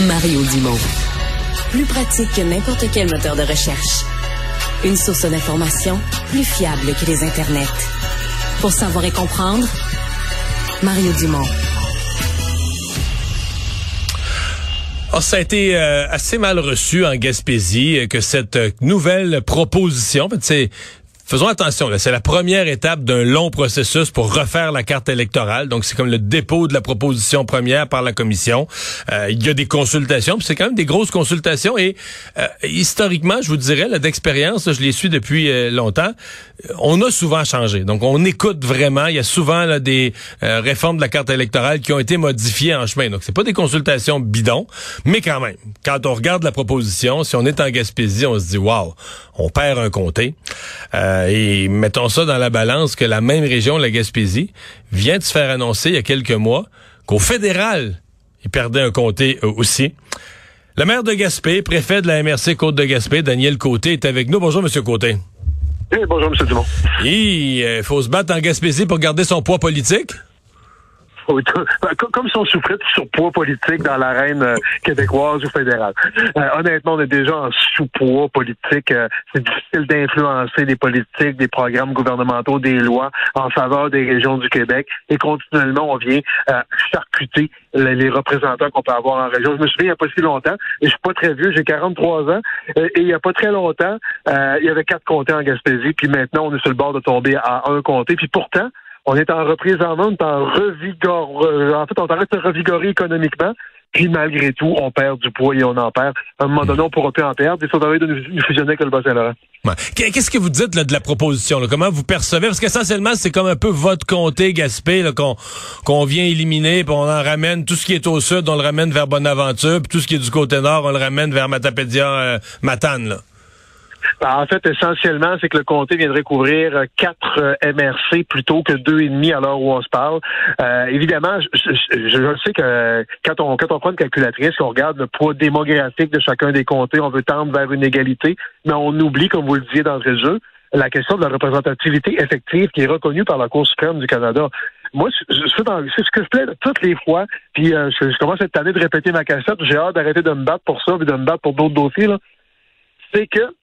Mario Dumont. Plus pratique que n'importe quel moteur de recherche. Une source d'information plus fiable que les internets. Pour savoir et comprendre, Mario Dumont. Oh, ça a été euh, assez mal reçu en Gaspésie euh, que cette euh, nouvelle proposition, c'est Faisons attention, c'est la première étape d'un long processus pour refaire la carte électorale. Donc, c'est comme le dépôt de la proposition première par la commission. Euh, il y a des consultations, c'est quand même des grosses consultations. Et euh, historiquement, je vous dirais, d'expérience, je les suis depuis euh, longtemps, on a souvent changé. Donc, on écoute vraiment. Il y a souvent là, des réformes de la carte électorale qui ont été modifiées en chemin. Donc, c'est pas des consultations bidons, mais quand même, quand on regarde la proposition, si on est en Gaspésie, on se dit, wow, on perd un comté. Euh, et mettons ça dans la balance que la même région, la Gaspésie, vient de se faire annoncer il y a quelques mois qu'au fédéral, il perdait un comté euh, aussi. Le maire de Gaspé, préfet de la MRC Côte de Gaspé, Daniel Côté, est avec nous. Bonjour, Monsieur Côté. Oui, bonjour, M. Dumont. Il euh, faut se battre en Gaspésie pour garder son poids politique? Comme si on souffrait de surpoids politique dans l'arène euh, québécoise ou fédérale. Euh, honnêtement, on est déjà en sous-poids politique. Euh, c'est difficile d'influencer des politiques, des programmes gouvernementaux, des lois en faveur des régions du Québec. Et continuellement, on vient charcuter les, représentants qu'on peut avoir en région. Je me souviens il n'y a pas si longtemps, et je suis pas très vieux, j'ai 43 ans, et il n'y a pas très longtemps, il y avait quatre comtés en Gaspésie, puis maintenant, on est sur le bord de tomber à un comté. Puis pourtant, on est en reprise en main, on est en revigor, euh, en fait, on arrête de revigorer économiquement. Puis malgré tout, on perd du poids et on en perd. À un moment donné, on pourra en perdre. Il faudrait de nous fusionner avec le Bas-Saint-Laurent. Qu'est-ce que vous dites là, de la proposition? Comment vous percevez? Parce qu'essentiellement, c'est comme un peu votre comté Gaspé qu'on qu'on vient éliminer, puis on en ramène tout ce qui est au sud, on le ramène vers Bonaventure, puis tout ce qui est du côté nord, on le ramène vers Matapédia, euh, Matane. Là. Ben, en fait, essentiellement, c'est que le comté viendrait couvrir euh, quatre euh, MRC plutôt que deux et demi à l'heure où on se parle. Euh, évidemment, je, sais que quand on quand on prend une calculatrice, on regarde le poids démographique de chacun des comtés, on veut tendre vers une égalité, mais on oublie, comme vous le disiez dans le jeu, la question de la représentativité effective qui est reconnue par la Cour suprême du Canada. Moi, c'est ce que je plais toutes les fois, puis je, commence cette année de répéter ma cassette, j'ai hâte d'arrêter de me battre pour ça, et de me battre pour d'autres dossiers, c'est que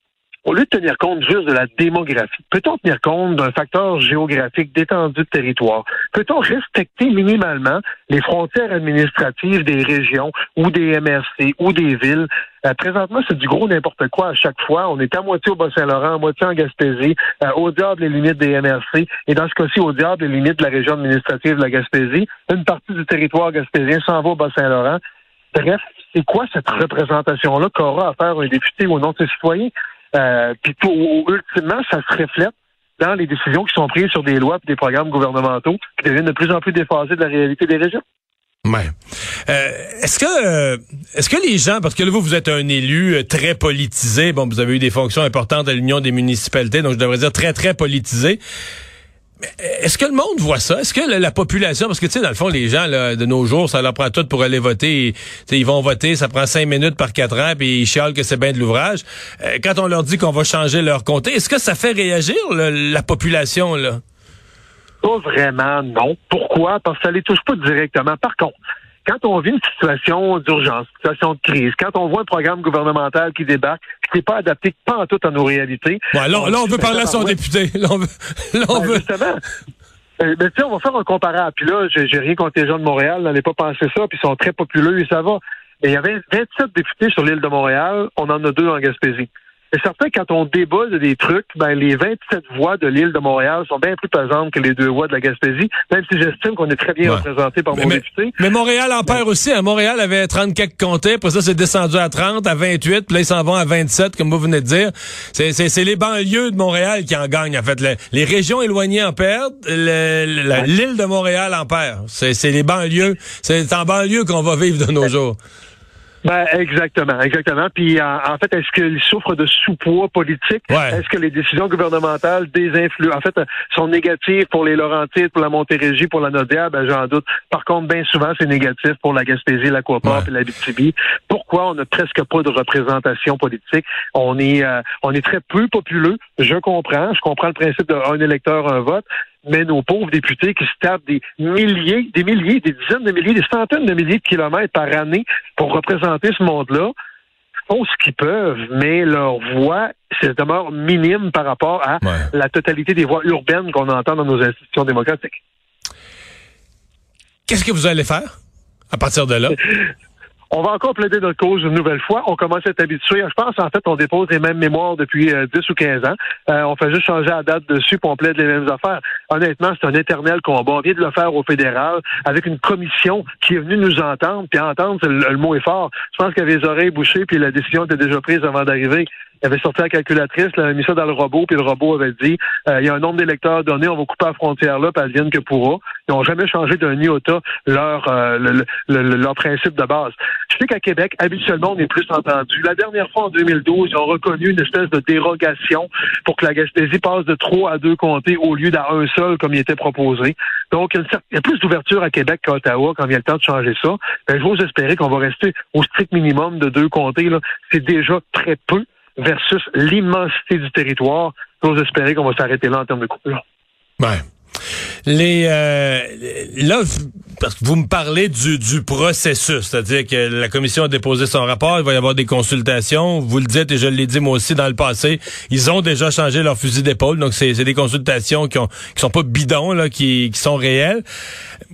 au lieu de tenir compte juste de la démographie, peut-on tenir compte d'un facteur géographique d'étendue de territoire? Peut-on respecter minimalement les frontières administratives des régions ou des MRC ou des villes? Euh, présentement, c'est du gros n'importe quoi à chaque fois. On est à moitié au Bas-Saint-Laurent, à moitié en Gaspésie, euh, au diable les limites des MRC, et dans ce cas-ci, au diable les limites de la région administrative de la Gaspésie. Une partie du territoire gaspésien s'en va au Bas-Saint-Laurent. Bref, c'est quoi cette représentation-là qu'aura à faire un député au nom de ses citoyens? Euh, puis ultimement, ça se reflète dans les décisions qui sont prises sur des lois et des programmes gouvernementaux qui deviennent de plus en plus déphasés de la réalité des régions. Ouais. Euh, est-ce que euh, est-ce que les gens parce que vous vous êtes un élu euh, très politisé bon vous avez eu des fonctions importantes à l'Union des municipalités donc je devrais dire très très politisé est-ce que le monde voit ça? Est-ce que la, population, parce que tu sais, dans le fond, les gens de nos jours, ça leur prend tout pour aller voter. ils vont voter, ça prend cinq minutes par quatre ans, puis ils chialent que c'est bien de l'ouvrage. Euh, quand on leur dit qu'on va changer leur comté, est-ce que ça fait réagir la population là? Pas vraiment, non. Pourquoi? Parce que ça les touche pas directement. Par contre, quand on vit une situation d'urgence, une situation de crise, quand on voit un programme gouvernemental qui débarque, qui n'est pas adapté pas en tout à nos réalités. là, on, veut parler à son député. Là, on veut. Ben, justement. Euh, ben, on va faire un comparable. Puis là, j'ai rien contre les gens de Montréal, n'allez pas penser ça, puis ils sont très populaires et ça va. Mais il y avait 27 députés sur l'île de Montréal, on en a deux en Gaspésie. C'est certain quand on débat de des trucs, ben, les 27 voix de l'île de Montréal sont bien plus pesantes que les deux voix de la Gaspésie, même si j'estime qu'on est très bien représenté par mon député. Mais Montréal en perd aussi. Hein. Montréal avait 34 comtés, après ça, c'est descendu à 30, à 28, puis là, ils s'en vont à 27, comme vous venez de dire. C'est les banlieues de Montréal qui en gagnent, en fait. les régions éloignées en perdent, l'île de Montréal en perd. C'est les banlieues. C'est en banlieue qu'on va vivre de nos jours. Ben, exactement, exactement. Puis en, fait, est-ce qu'il souffre de sous-poids politique? Est-ce que les décisions gouvernementales désinfluent, en fait, sont négatives pour les Laurentides, pour la Montérégie, pour la Nodière? Ben, j'en doute. Par contre, bien souvent, c'est négatif pour la Gaspésie, la Coopop et la Bitibi. Pourquoi on n'a presque pas de représentation politique? On est, euh, on est très peu populeux. Je comprends. Je comprends le principe d'un électeur, un vote. Mais nos pauvres députés qui se tapent des milliers, des milliers, des dizaines de milliers, des centaines de milliers de kilomètres par année pour représenter ce monde-là, font ce qu'ils peuvent, mais leur voix, c'est demeure minime par rapport à la totalité des voix urbaines qu'on entend dans nos institutions démocratiques. Qu'est-ce que vous allez faire à partir de là? On va encore plaider notre cause une nouvelle fois. On commence à être habitué. Je pense, en fait, on dépose les mêmes mémoires depuis 10 euh, ou 15 ans. Euh, on fait juste changer la date dessus pour on plaide les mêmes affaires. Honnêtement, c'est un éternel combat. On vient de le faire au fédéral avec une commission qui est venue nous entendre. Puis entendre, le, mot est fort. Je pense qu'il y avait les oreilles bouchées, puis la décision était déjà prise avant d'arriver. Il avait sorti la calculatrice, il avait mis ça dans le robot, puis le robot avait dit euh, il y a un nombre d'électeurs donné, on va couper la frontière là, puis elle vienne que pourra. Ils n'ont jamais changé d'un iota leur, euh, leur principe de base. Je sais qu'à Québec, habituellement, on est plus entendu. La dernière fois, en 2012, ils ont reconnu une espèce de dérogation pour que la Gaspésie passe de trois à deux comtés au lieu d'un seul, comme il était proposé. Donc, il y a plus d'ouverture à Québec qu'à Ottawa quand il y a le temps de changer ça. Ben, je vous espérer qu'on va rester au strict minimum de deux comtés. C'est déjà très peu versus l'immensité du territoire. J'ose espérer qu'on va s'arrêter là en termes de coupure. Ouais. Les euh, là, parce que vous me parlez du, du processus, c'est-à-dire que la commission a déposé son rapport, il va y avoir des consultations. Vous le dites et je l'ai dit moi aussi dans le passé, ils ont déjà changé leur fusil d'épaule, donc c'est des consultations qui ont qui sont pas bidons là, qui, qui sont réelles.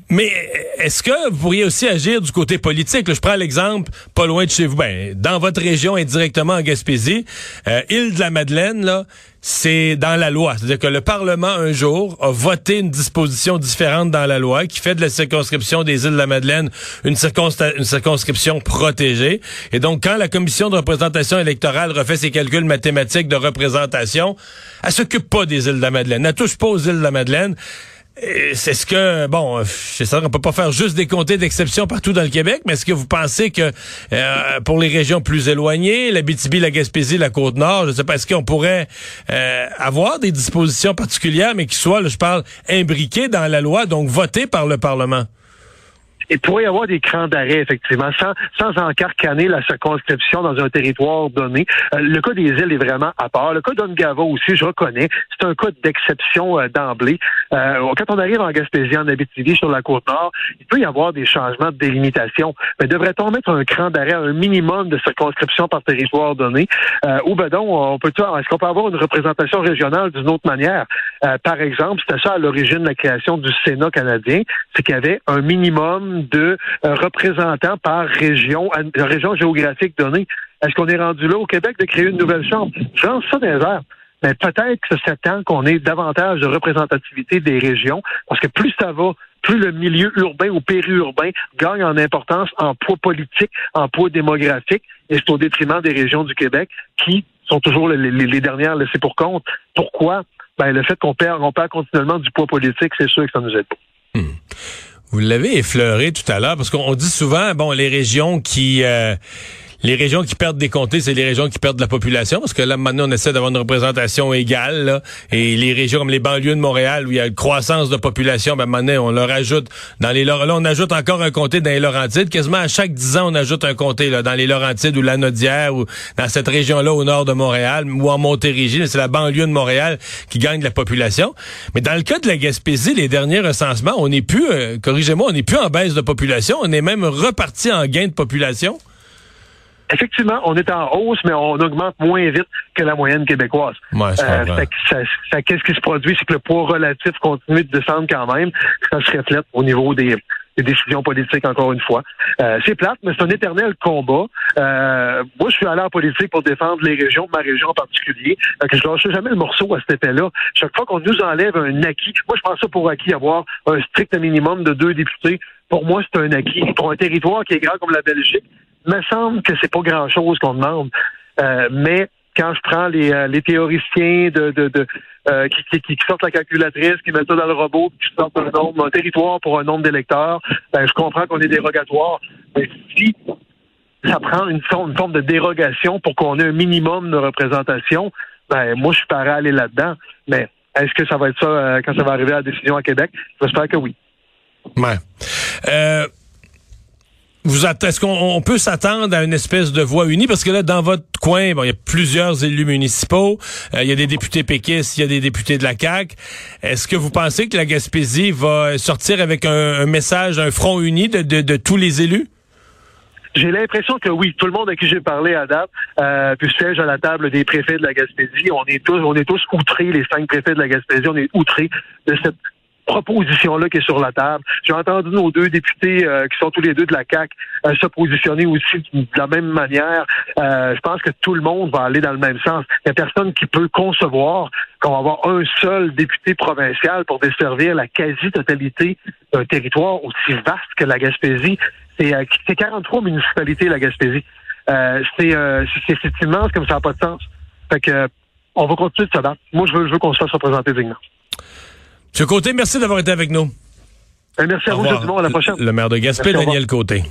Mais est-ce que vous pourriez aussi agir du côté politique? Je prends l'exemple pas loin de chez vous, ben dans votre région indirectement en Gaspésie, euh, île de la Madeleine là c'est dans la loi. C'est-à-dire que le Parlement, un jour, a voté une disposition différente dans la loi qui fait de la circonscription des îles de la Madeleine une, circonscription protégée. Et donc, quand la commission de représentation électorale refait ses calculs mathématiques de représentation, elle s'occupe pas des îles de la Madeleine. Elle touche pas aux îles de la Madeleine. C'est ce que, bon, c'est ça, on peut pas faire juste des comtés d'exception partout dans le Québec, mais est-ce que vous pensez que euh, pour les régions plus éloignées, la BTB, la Gaspésie, la Côte-Nord, je sais pas, est-ce qu'on pourrait euh, avoir des dispositions particulières, mais qui soient, je parle, imbriquées dans la loi, donc votées par le Parlement? Il pourrait y avoir des crans d'arrêt, effectivement, sans, sans encarcaner la circonscription dans un territoire donné. Euh, le cas des îles est vraiment à part. Le cas d'Ongava aussi, je reconnais, c'est un cas d'exception euh, d'emblée. Euh, quand on arrive en Gaspésie, en Abitibi, sur la Côte-Nord, il peut y avoir des changements de délimitation. Mais devrait-on mettre un cran d'arrêt, un minimum de circonscription par territoire donné? ou ben donc, on peut est-ce qu'on peut avoir une représentation régionale d'une autre manière? par exemple, c'était ça à l'origine de la création du Sénat canadien, c'est qu'il y avait un minimum de euh, représentants par région, région géographique donnée. Est-ce qu'on est rendu là au Québec de créer une nouvelle chambre? Je lance ça dans Mais peut-être que c'est temps qu'on ait davantage de représentativité des régions, parce que plus ça va, plus le milieu urbain ou périurbain gagne en importance, en poids politique, en poids démographique, et c'est au détriment des régions du Québec qui sont toujours les, dernières laissées pour compte. Pourquoi? Ben, le fait qu'on perd, on perd continuellement du poids politique, c'est sûr que ça nous aide pas. Hmm. Vous l'avez effleuré tout à l'heure parce qu'on dit souvent, bon, les régions qui euh, les régions qui perdent des comtés, c'est les régions qui perdent de la population, parce que là, maintenant, on essaie d'avoir une représentation égale, et les régions comme les banlieues de Montréal, où il y a une croissance de population, ben, maintenant, on leur ajoute, dans les, là, on ajoute encore un comté dans les Laurentides, quasiment à chaque dix ans, on ajoute un comté, dans les Laurentides ou la Nodière, ou dans cette région-là, au nord de Montréal, ou en Montérégie, c'est la banlieue de Montréal qui gagne de la population. Mais dans le cas de la Gaspésie, les derniers recensements, on n'est plus, euh, corrigez-moi, on n'est plus en baisse de population, on est même reparti en gain de population effectivement, on est en hausse, mais on augmente moins vite que la moyenne québécoise. Ouais, euh, Qu'est-ce qui se produit? C'est que le poids relatif continue de descendre quand même. Ça se reflète au niveau des, décisions politiques, encore une fois. Euh, c'est plate, mais c'est un éternel combat. Euh, moi, je suis allé en politique pour défendre les régions, ma région en particulier. Donc, je lâche jamais le morceau à cet effet-là. Chaque fois qu'on nous enlève un acquis, moi, je pense ça pour acquis avoir un strict minimum de deux députés. Pour moi, c'est un acquis. Pour un territoire qui est grand comme la Belgique, me semble que c'est pas grand-chose qu'on demande. Euh, mais quand je prends les, euh, les théoriciens de, de, euh, qui, qui, sortent la calculatrice, qui mettent ça dans le robot, qui sortent un nombre, un territoire pour un nombre d'électeurs, ben, je comprends qu'on est dérogatoire. Mais si ça prend une forme, de dérogation pour qu'on ait un minimum de représentation, ben moi je suis prêt à aller là-dedans. Mais est-ce que ça va être ça quand ça va arriver à la décision à Québec? J'espère que oui. Ouais. Euh est-ce qu'on peut s'attendre à une espèce de voix unie? Parce que là dans votre coin bon il y a plusieurs élus municipaux euh, il y a des députés péquistes il y a des députés de la CAQ est-ce que vous pensez que la Gaspésie va sortir avec un, message un front uni de tous les élus? J'ai l'impression que oui, tout le monde à qui j'ai parlé à date, euh, puis siège à la table des préfets de la Gaspésie, on est tous, on est tous outrés, les cinq préfets de la Gaspésie, on est outrés de cette proposition-là qui est sur la table. J'ai entendu nos deux députés euh, qui sont tous les deux de la CAC euh, se positionner aussi de la même manière. Euh, je pense que tout le monde va aller dans le même sens. Il n'y a personne qui peut concevoir qu'on va avoir un seul député provincial pour desservir la quasi-totalité d'un territoire aussi vaste que la Gaspésie. C'est 43 municipalités, la Gaspésie. c'est immense comme ça n'a pas de sens. Fait que on va continuer de se battre. Moi, je veux, je veux qu'on se fasse représenter dignement. M. Côté, merci d'avoir été avec nous. Merci à vous, À la prochaine. Le maire de Gaspé, Daniel Côté.